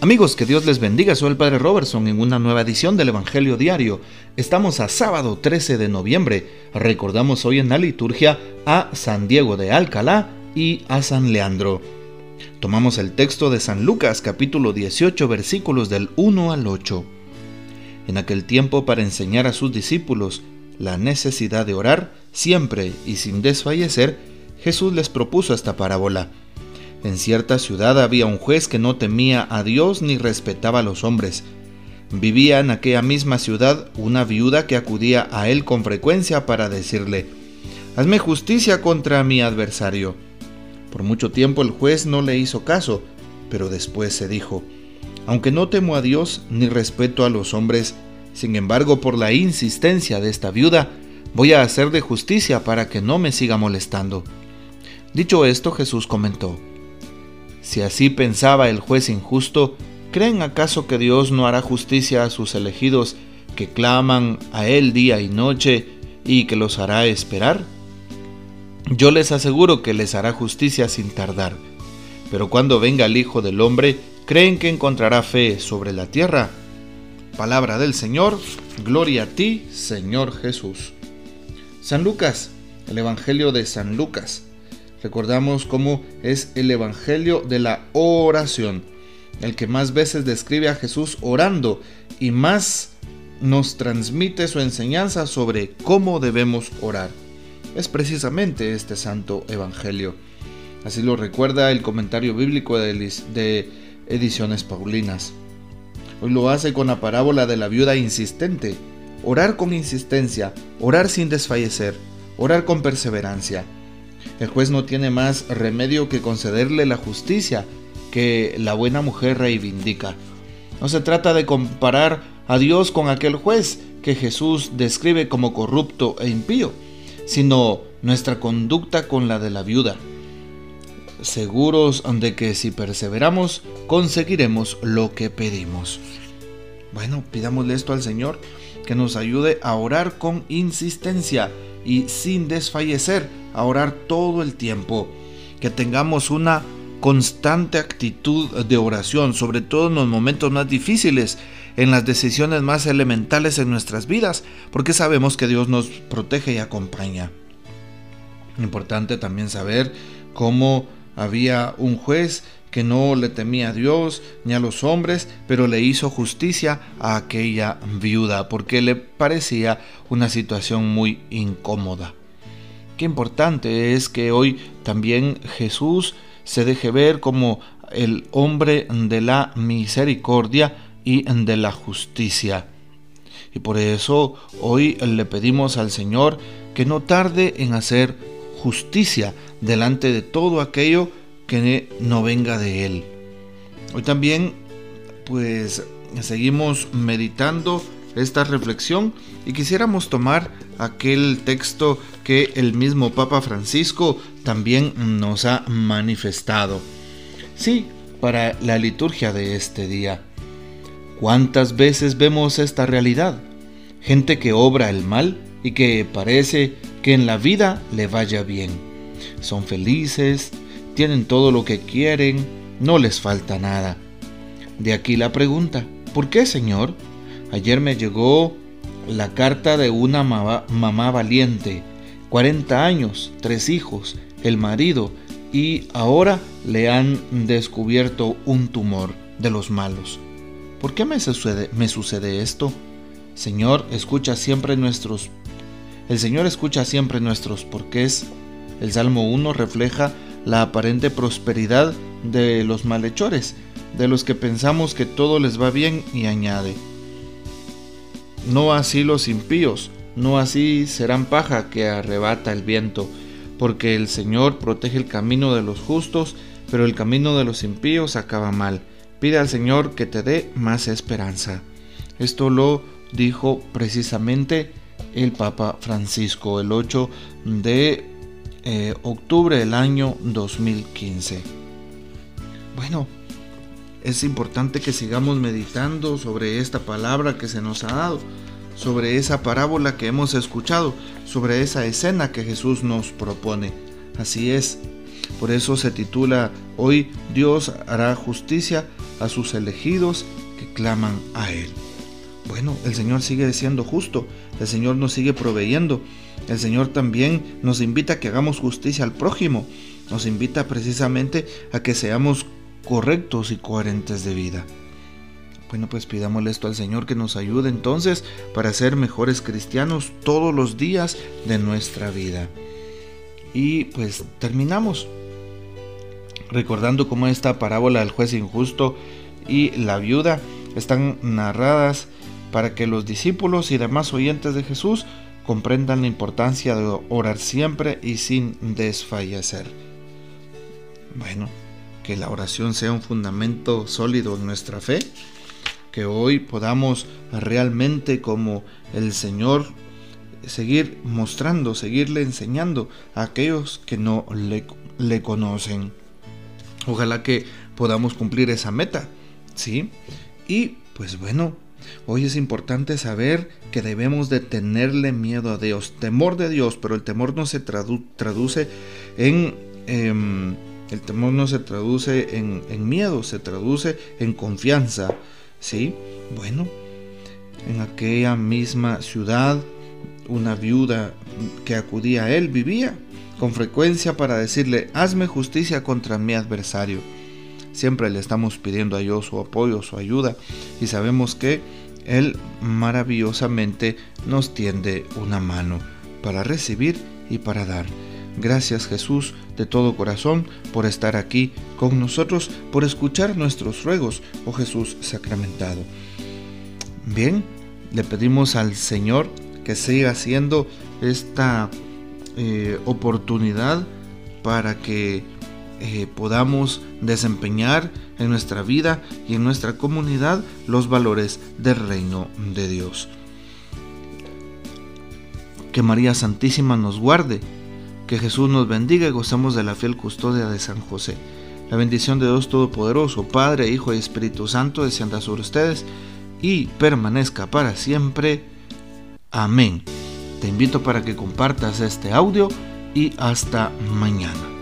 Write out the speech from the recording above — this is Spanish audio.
Amigos, que Dios les bendiga. Soy el Padre Robertson en una nueva edición del Evangelio Diario. Estamos a sábado 13 de noviembre. Recordamos hoy en la liturgia a San Diego de Alcalá y a San Leandro. Tomamos el texto de San Lucas capítulo 18 versículos del 1 al 8. En aquel tiempo para enseñar a sus discípulos la necesidad de orar siempre y sin desfallecer, Jesús les propuso esta parábola. En cierta ciudad había un juez que no temía a Dios ni respetaba a los hombres. Vivía en aquella misma ciudad una viuda que acudía a él con frecuencia para decirle, Hazme justicia contra mi adversario. Por mucho tiempo el juez no le hizo caso, pero después se dijo, Aunque no temo a Dios ni respeto a los hombres, sin embargo por la insistencia de esta viuda, voy a hacerle justicia para que no me siga molestando. Dicho esto, Jesús comentó, si así pensaba el juez injusto, ¿creen acaso que Dios no hará justicia a sus elegidos que claman a Él día y noche y que los hará esperar? Yo les aseguro que les hará justicia sin tardar. Pero cuando venga el Hijo del Hombre, ¿creen que encontrará fe sobre la tierra? Palabra del Señor, gloria a ti, Señor Jesús. San Lucas, el Evangelio de San Lucas Recordamos cómo es el Evangelio de la oración, el que más veces describe a Jesús orando y más nos transmite su enseñanza sobre cómo debemos orar. Es precisamente este santo Evangelio. Así lo recuerda el comentario bíblico de Ediciones Paulinas. Hoy lo hace con la parábola de la viuda insistente. Orar con insistencia, orar sin desfallecer, orar con perseverancia el juez no tiene más remedio que concederle la justicia que la buena mujer reivindica. No se trata de comparar a Dios con aquel juez que Jesús describe como corrupto e impío, sino nuestra conducta con la de la viuda. Seguros de que si perseveramos conseguiremos lo que pedimos. Bueno, pidámosle esto al Señor, que nos ayude a orar con insistencia y sin desfallecer a orar todo el tiempo, que tengamos una constante actitud de oración, sobre todo en los momentos más difíciles, en las decisiones más elementales en nuestras vidas, porque sabemos que Dios nos protege y acompaña. Importante también saber cómo había un juez que no le temía a Dios ni a los hombres, pero le hizo justicia a aquella viuda, porque le parecía una situación muy incómoda. Qué importante es que hoy también Jesús se deje ver como el hombre de la misericordia y de la justicia. Y por eso hoy le pedimos al Señor que no tarde en hacer justicia delante de todo aquello que no venga de Él. Hoy también pues seguimos meditando esta reflexión y quisiéramos tomar aquel texto que el mismo Papa Francisco también nos ha manifestado. Sí, para la liturgia de este día. ¿Cuántas veces vemos esta realidad? Gente que obra el mal y que parece que en la vida le vaya bien. Son felices, tienen todo lo que quieren, no les falta nada. De aquí la pregunta, ¿por qué Señor? Ayer me llegó la carta de una mamá, valiente, 40 años, tres hijos, el marido, y ahora le han descubierto un tumor de los malos. ¿Por qué me sucede, me sucede esto? Señor, escucha siempre nuestros el Señor escucha siempre nuestros porqués. El Salmo 1 refleja la aparente prosperidad de los malhechores, de los que pensamos que todo les va bien y añade, no así los impíos, no así serán paja que arrebata el viento, porque el Señor protege el camino de los justos, pero el camino de los impíos acaba mal. Pide al Señor que te dé más esperanza. Esto lo dijo precisamente el Papa Francisco el 8 de eh, octubre del año 2015. Bueno, es importante que sigamos meditando sobre esta palabra que se nos ha dado, sobre esa parábola que hemos escuchado, sobre esa escena que Jesús nos propone. Así es. Por eso se titula Hoy Dios hará justicia a sus elegidos que claman a Él. Bueno, el Señor sigue siendo justo, el Señor nos sigue proveyendo, el Señor también nos invita a que hagamos justicia al prójimo, nos invita precisamente a que seamos correctos y coherentes de vida. Bueno, pues pidámosle esto al Señor que nos ayude entonces para ser mejores cristianos todos los días de nuestra vida. Y pues terminamos recordando cómo esta parábola del juez injusto y la viuda están narradas para que los discípulos y demás oyentes de Jesús comprendan la importancia de orar siempre y sin desfallecer. Bueno, que la oración sea un fundamento sólido en nuestra fe, que hoy podamos realmente como el Señor seguir mostrando, seguirle enseñando a aquellos que no le, le conocen. Ojalá que podamos cumplir esa meta, ¿sí? Y pues bueno, hoy es importante saber que debemos de tenerle miedo a Dios, temor de Dios, pero el temor no se traduce en... Em, el temor no se traduce en, miedo, se traduce en confianza. ¿Sí? Bueno, en aquella misma ciudad, una viuda que acudía a él vivía con frecuencia para decirle, hazme justicia contra mi adversario. Siempre le estamos pidiendo a Dios su apoyo, su ayuda, y sabemos que Él maravillosamente nos tiende una mano para recibir y para dar. Gracias Jesús de todo corazón por estar aquí con nosotros, por escuchar nuestros ruegos, oh Jesús sacramentado. Bien, le pedimos al Señor que siga haciendo esta eh, oportunidad para que eh, podamos desempeñar en nuestra vida y en nuestra comunidad los valores del reino de Dios. Que María Santísima nos guarde que Jesús nos bendiga y gozamos de la fiel custodia de San José. La bendición de Dios Todopoderoso, Padre, Hijo y Espíritu Santo, descienda sobre ustedes y permanezca para siempre. Amén. Te invito para que compartas este audio y hasta mañana.